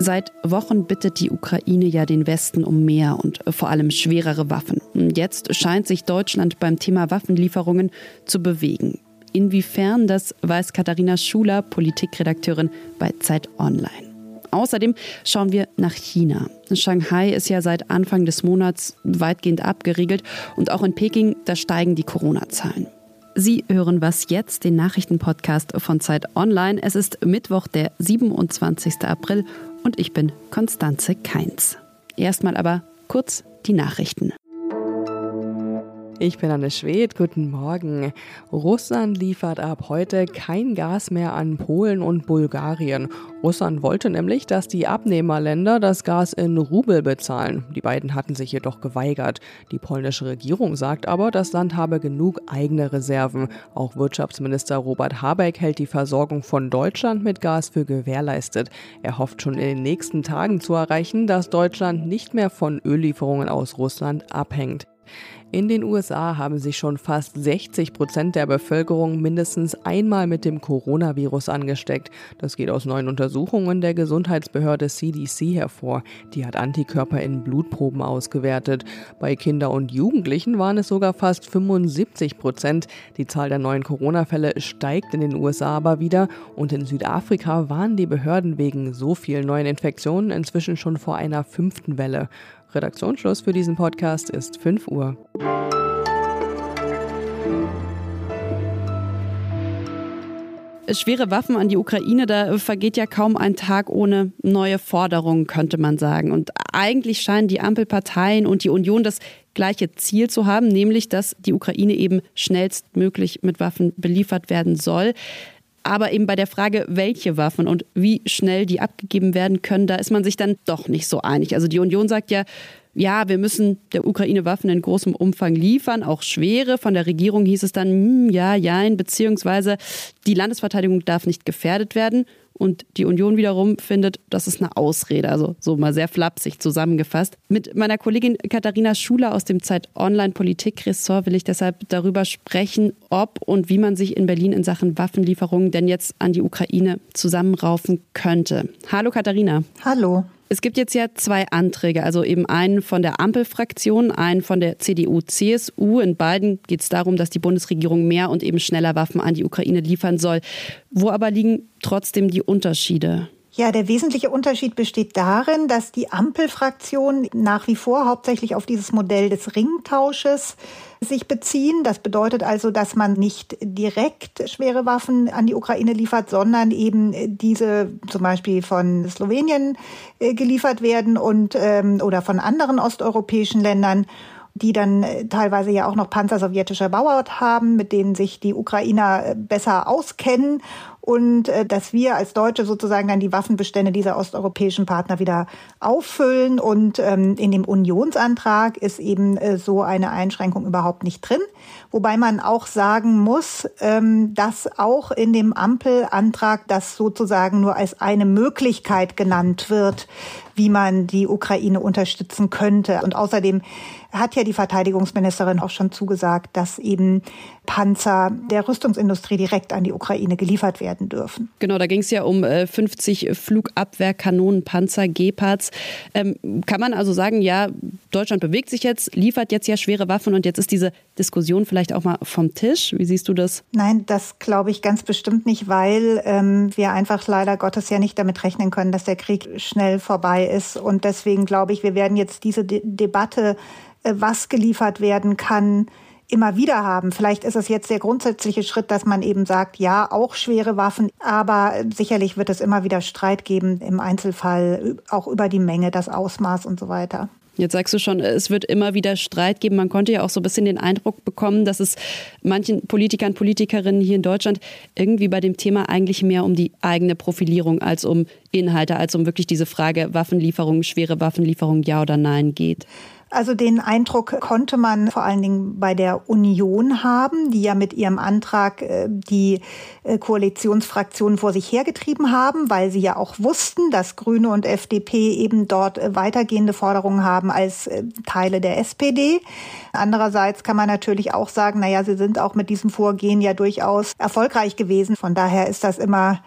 Seit Wochen bittet die Ukraine ja den Westen um mehr und vor allem schwerere Waffen. Jetzt scheint sich Deutschland beim Thema Waffenlieferungen zu bewegen. Inwiefern, das weiß Katharina Schuler, Politikredakteurin bei Zeit Online. Außerdem schauen wir nach China. Shanghai ist ja seit Anfang des Monats weitgehend abgeriegelt und auch in Peking, da steigen die Corona-Zahlen. Sie hören was jetzt, den Nachrichtenpodcast von Zeit Online. Es ist Mittwoch, der 27. April und ich bin Konstanze Keins. Erstmal aber kurz die Nachrichten. Ich bin Anne Schwed, guten Morgen. Russland liefert ab heute kein Gas mehr an Polen und Bulgarien. Russland wollte nämlich, dass die Abnehmerländer das Gas in Rubel bezahlen. Die beiden hatten sich jedoch geweigert. Die polnische Regierung sagt aber, das Land habe genug eigene Reserven. Auch Wirtschaftsminister Robert Habeck hält die Versorgung von Deutschland mit Gas für gewährleistet. Er hofft schon in den nächsten Tagen zu erreichen, dass Deutschland nicht mehr von Öllieferungen aus Russland abhängt. In den USA haben sich schon fast 60 Prozent der Bevölkerung mindestens einmal mit dem Coronavirus angesteckt. Das geht aus neuen Untersuchungen der Gesundheitsbehörde CDC hervor. Die hat Antikörper in Blutproben ausgewertet. Bei Kinder und Jugendlichen waren es sogar fast 75 Prozent. Die Zahl der neuen Corona-Fälle steigt in den USA aber wieder und in Südafrika waren die Behörden wegen so vielen neuen Infektionen inzwischen schon vor einer fünften Welle. Redaktionsschluss für diesen Podcast ist 5 Uhr. Schwere Waffen an die Ukraine, da vergeht ja kaum ein Tag ohne neue Forderungen, könnte man sagen. Und eigentlich scheinen die Ampelparteien und die Union das gleiche Ziel zu haben, nämlich dass die Ukraine eben schnellstmöglich mit Waffen beliefert werden soll. Aber eben bei der Frage, welche Waffen und wie schnell die abgegeben werden können, da ist man sich dann doch nicht so einig. Also die Union sagt ja, ja, wir müssen der Ukraine Waffen in großem Umfang liefern, auch schwere. Von der Regierung hieß es dann, hm, ja, jein, beziehungsweise die Landesverteidigung darf nicht gefährdet werden. Und die Union wiederum findet, das ist eine Ausrede, also so mal sehr flapsig zusammengefasst. Mit meiner Kollegin Katharina Schuler aus dem Zeit Online Politik-Ressort will ich deshalb darüber sprechen, ob und wie man sich in Berlin in Sachen Waffenlieferungen denn jetzt an die Ukraine zusammenraufen könnte. Hallo Katharina. Hallo. Es gibt jetzt ja zwei Anträge, also eben einen von der Ampelfraktion, einen von der CDU-CSU. In beiden geht es darum, dass die Bundesregierung mehr und eben schneller Waffen an die Ukraine liefern soll. Wo aber liegen trotzdem die Unterschiede? Ja, der wesentliche Unterschied besteht darin, dass die Ampelfraktion nach wie vor hauptsächlich auf dieses Modell des Ringtausches sich beziehen. Das bedeutet also, dass man nicht direkt schwere Waffen an die Ukraine liefert, sondern eben diese zum Beispiel von Slowenien äh, geliefert werden und ähm, oder von anderen osteuropäischen Ländern die dann äh, teilweise ja auch noch Panzer sowjetischer Bauart haben, mit denen sich die Ukrainer äh, besser auskennen und äh, dass wir als Deutsche sozusagen dann die Waffenbestände dieser osteuropäischen Partner wieder auffüllen. Und ähm, in dem Unionsantrag ist eben so eine Einschränkung überhaupt nicht drin. Wobei man auch sagen muss, ähm, dass auch in dem Ampelantrag das sozusagen nur als eine Möglichkeit genannt wird, wie man die Ukraine unterstützen könnte. Und außerdem hat ja die Verteidigungsministerin auch schon zugesagt, dass eben Panzer der Rüstungsindustrie direkt an die Ukraine geliefert werden dürfen. Genau, da ging es ja um 50 äh, Flugabwehrkanonen, Panzer, Gepards. Ähm, kann man also sagen, ja, Deutschland bewegt sich jetzt, liefert jetzt ja schwere Waffen und jetzt ist diese Diskussion vielleicht auch mal vom Tisch. Wie siehst du das? Nein, das glaube ich ganz bestimmt nicht, weil ähm, wir einfach leider Gottes ja nicht damit rechnen können, dass der Krieg schnell vorbei ist. Und deswegen glaube ich, wir werden jetzt diese De Debatte, äh, was geliefert werden kann, immer wieder haben. Vielleicht ist es jetzt der grundsätzliche Schritt, dass man eben sagt, ja, auch schwere Waffen, aber sicherlich wird es immer wieder Streit geben, im Einzelfall auch über die Menge, das Ausmaß und so weiter. Jetzt sagst du schon, es wird immer wieder Streit geben. Man konnte ja auch so ein bisschen den Eindruck bekommen, dass es manchen Politikern, Politikerinnen hier in Deutschland irgendwie bei dem Thema eigentlich mehr um die eigene Profilierung als um Inhalte, als um wirklich diese Frage Waffenlieferung, schwere Waffenlieferung, ja oder nein geht. Also den Eindruck konnte man vor allen Dingen bei der Union haben, die ja mit ihrem Antrag äh, die äh, Koalitionsfraktionen vor sich hergetrieben haben, weil sie ja auch wussten, dass Grüne und FDP eben dort äh, weitergehende Forderungen haben als Teile der SPD. Andererseits kann man natürlich auch sagen, na ja, sie sind auch mit diesem Vorgehen ja durchaus erfolgreich gewesen. Von daher ist das immer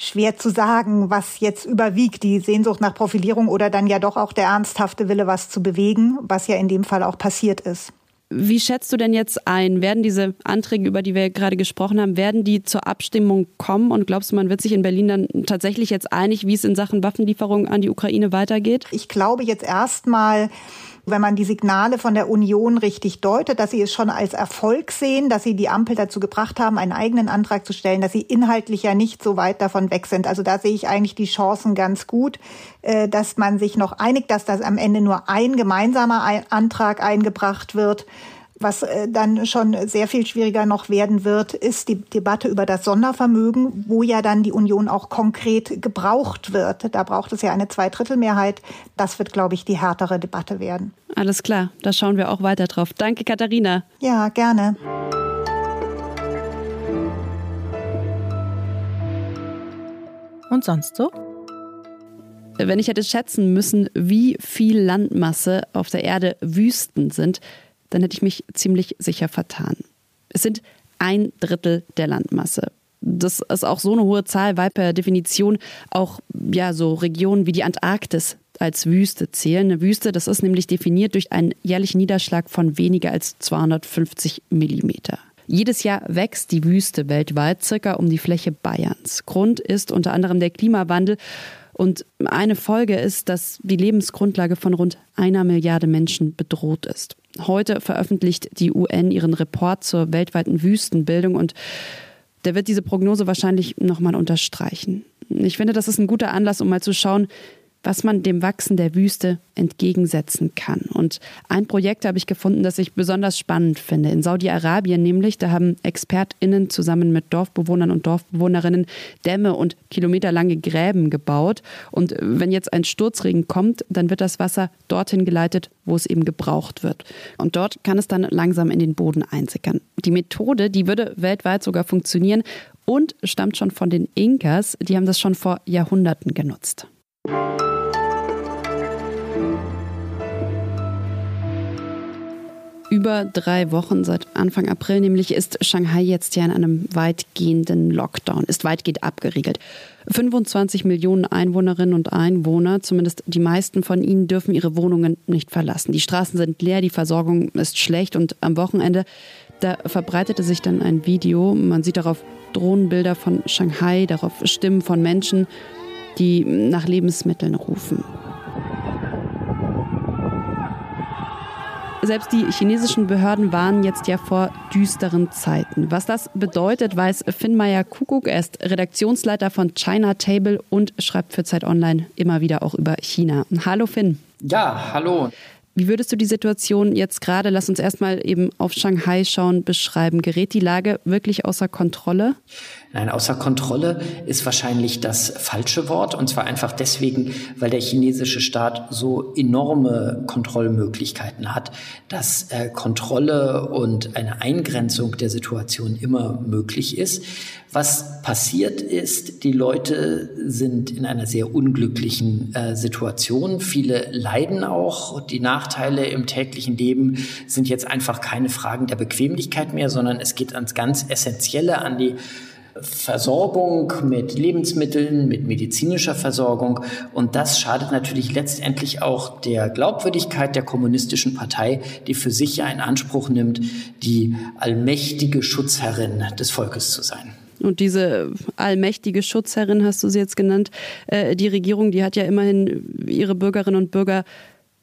schwer zu sagen, was jetzt überwiegt, die Sehnsucht nach Profilierung oder dann ja doch auch der ernsthafte Wille, was zu bewegen, was ja in dem Fall auch passiert ist. Wie schätzt du denn jetzt ein? Werden diese Anträge, über die wir gerade gesprochen haben, werden die zur Abstimmung kommen? Und glaubst du, man wird sich in Berlin dann tatsächlich jetzt einig, wie es in Sachen Waffenlieferung an die Ukraine weitergeht? Ich glaube jetzt erstmal, wenn man die Signale von der Union richtig deutet, dass sie es schon als Erfolg sehen, dass sie die Ampel dazu gebracht haben, einen eigenen Antrag zu stellen, dass sie inhaltlich ja nicht so weit davon weg sind. Also da sehe ich eigentlich die Chancen ganz gut, äh, dass man sich noch einigt, dass das am Ende nur ein gemeinsamer Antrag eingebracht wird. Was äh, dann schon sehr viel schwieriger noch werden wird, ist die Debatte über das Sondervermögen, wo ja dann die Union auch konkret gebraucht wird. Da braucht es ja eine Zweidrittelmehrheit. Das wird, glaube ich, die härtere Debatte werden. Alles klar, da schauen wir auch weiter drauf. Danke, Katharina. Ja, gerne. Und sonst so? Wenn ich hätte schätzen müssen, wie viel Landmasse auf der Erde Wüsten sind, dann hätte ich mich ziemlich sicher vertan. Es sind ein Drittel der Landmasse. Das ist auch so eine hohe Zahl, weil per Definition auch ja, so Regionen wie die Antarktis als Wüste zählen. Eine Wüste, das ist nämlich definiert durch einen jährlichen Niederschlag von weniger als 250 Millimeter. Jedes Jahr wächst die Wüste weltweit circa um die Fläche Bayerns. Grund ist unter anderem der Klimawandel. Und eine Folge ist, dass die Lebensgrundlage von rund einer Milliarde Menschen bedroht ist. Heute veröffentlicht die UN ihren Report zur weltweiten Wüstenbildung und der wird diese Prognose wahrscheinlich nochmal unterstreichen. Ich finde, das ist ein guter Anlass, um mal zu schauen, was man dem Wachsen der Wüste entgegensetzen kann. Und ein Projekt habe ich gefunden, das ich besonders spannend finde. In Saudi-Arabien nämlich, da haben ExpertInnen zusammen mit Dorfbewohnern und Dorfbewohnerinnen Dämme und kilometerlange Gräben gebaut. Und wenn jetzt ein Sturzregen kommt, dann wird das Wasser dorthin geleitet, wo es eben gebraucht wird. Und dort kann es dann langsam in den Boden einsickern. Die Methode, die würde weltweit sogar funktionieren und stammt schon von den Inkas. Die haben das schon vor Jahrhunderten genutzt. Über drei Wochen seit Anfang April, nämlich ist Shanghai jetzt ja in einem weitgehenden Lockdown, ist weitgehend abgeriegelt. 25 Millionen Einwohnerinnen und Einwohner, zumindest die meisten von ihnen, dürfen ihre Wohnungen nicht verlassen. Die Straßen sind leer, die Versorgung ist schlecht und am Wochenende, da verbreitete sich dann ein Video. Man sieht darauf Drohnenbilder von Shanghai, darauf Stimmen von Menschen, die nach Lebensmitteln rufen. Selbst die chinesischen Behörden warnen jetzt ja vor düsteren Zeiten. Was das bedeutet, weiß Finn Meyer Kuckuck. Er ist Redaktionsleiter von China Table und schreibt für Zeit Online immer wieder auch über China. Hallo Finn. Ja, hallo. Wie würdest du die Situation jetzt gerade, lass uns erstmal eben auf Shanghai schauen, beschreiben? Gerät die Lage wirklich außer Kontrolle? Nein, außer Kontrolle ist wahrscheinlich das falsche Wort. Und zwar einfach deswegen, weil der chinesische Staat so enorme Kontrollmöglichkeiten hat, dass äh, Kontrolle und eine Eingrenzung der Situation immer möglich ist. Was passiert ist, die Leute sind in einer sehr unglücklichen äh, Situation. Viele leiden auch. Die Nachteile im täglichen Leben sind jetzt einfach keine Fragen der Bequemlichkeit mehr, sondern es geht ans ganz Essentielle, an die Versorgung mit Lebensmitteln, mit medizinischer Versorgung. Und das schadet natürlich letztendlich auch der Glaubwürdigkeit der kommunistischen Partei, die für sich ja in Anspruch nimmt, die allmächtige Schutzherrin des Volkes zu sein. Und diese allmächtige Schutzherrin, hast du sie jetzt genannt, äh, die Regierung, die hat ja immerhin ihre Bürgerinnen und Bürger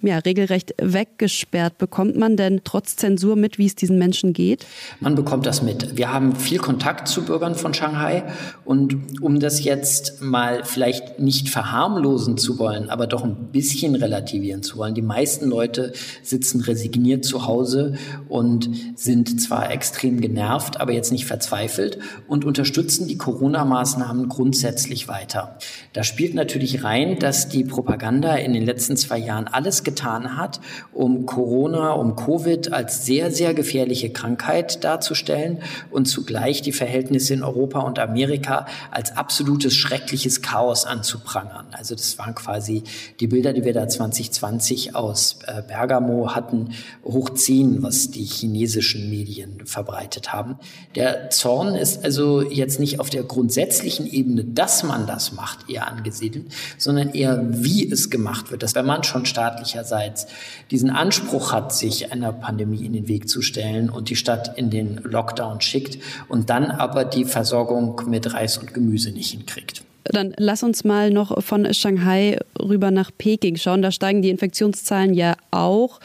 ja, regelrecht weggesperrt. Bekommt man denn trotz Zensur mit, wie es diesen Menschen geht? Man bekommt das mit. Wir haben viel Kontakt zu Bürgern von Shanghai und um das jetzt mal vielleicht nicht verharmlosen zu wollen, aber doch ein bisschen relativieren zu wollen. Die meisten Leute sitzen resigniert zu Hause und sind zwar extrem genervt, aber jetzt nicht verzweifelt und unterstützen die Corona-Maßnahmen grundsätzlich weiter. Da spielt natürlich rein, dass die Propaganda in den letzten zwei Jahren alles getan hat, um Corona, um Covid als sehr, sehr gefährliche Krankheit darzustellen und zugleich die Verhältnisse in Europa und Amerika als absolutes schreckliches Chaos anzuprangern. Also das waren quasi die Bilder, die wir da 2020 aus äh, Bergamo hatten, hochziehen, was die chinesischen Medien verbreitet haben. Der Zorn ist also jetzt nicht auf der grundsätzlichen Ebene, dass man das macht, eher angesiedelt, sondern eher, wie es gemacht wird. Dass wenn man schon staatlicherseits diesen Anspruch hat, sich einer Pandemie in den Weg zu stellen und die Stadt in den Lockdown schickt und dann aber die Versorgung mit Reis und Gemüse nicht hinkriegt. Dann lass uns mal noch von Shanghai rüber nach Peking schauen. Da steigen die Infektionszahlen ja auch.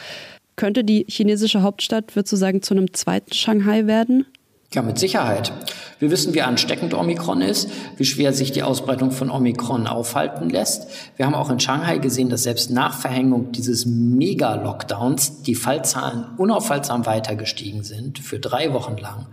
Könnte die chinesische Hauptstadt, würdest du sagen, zu einem zweiten Shanghai werden? Ja, mit Sicherheit. Wir wissen, wie ansteckend Omikron ist, wie schwer sich die Ausbreitung von Omikron aufhalten lässt. Wir haben auch in Shanghai gesehen, dass selbst nach Verhängung dieses Mega-Lockdowns die Fallzahlen unaufhaltsam weiter gestiegen sind, für drei Wochen lang.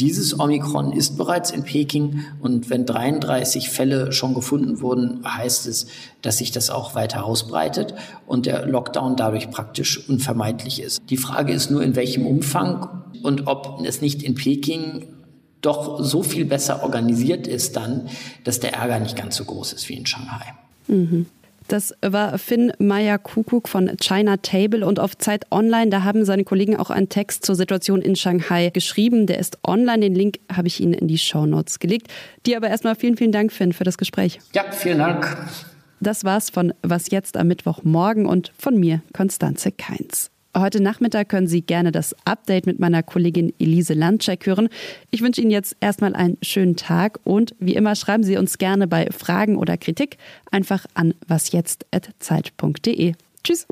Dieses Omikron ist bereits in Peking und wenn 33 Fälle schon gefunden wurden, heißt es, dass sich das auch weiter ausbreitet und der Lockdown dadurch praktisch unvermeidlich ist. Die Frage ist nur, in welchem Umfang und ob es nicht in Peking doch so viel besser organisiert ist dann, dass der Ärger nicht ganz so groß ist wie in Shanghai. Mhm. Das war Finn Meyer Kuckuck von China Table und auf Zeit Online, da haben seine Kollegen auch einen Text zur Situation in Shanghai geschrieben. Der ist online. Den Link habe ich Ihnen in die Show Notes gelegt. Dir aber erstmal vielen, vielen Dank, Finn, für das Gespräch. Ja, vielen Dank. Das war's von Was jetzt am Mittwochmorgen und von mir, Konstanze Keins. Heute Nachmittag können Sie gerne das Update mit meiner Kollegin Elise Landcheck hören. Ich wünsche Ihnen jetzt erstmal einen schönen Tag und wie immer schreiben Sie uns gerne bei Fragen oder Kritik einfach an wasjetzt.zeit.de. Tschüss.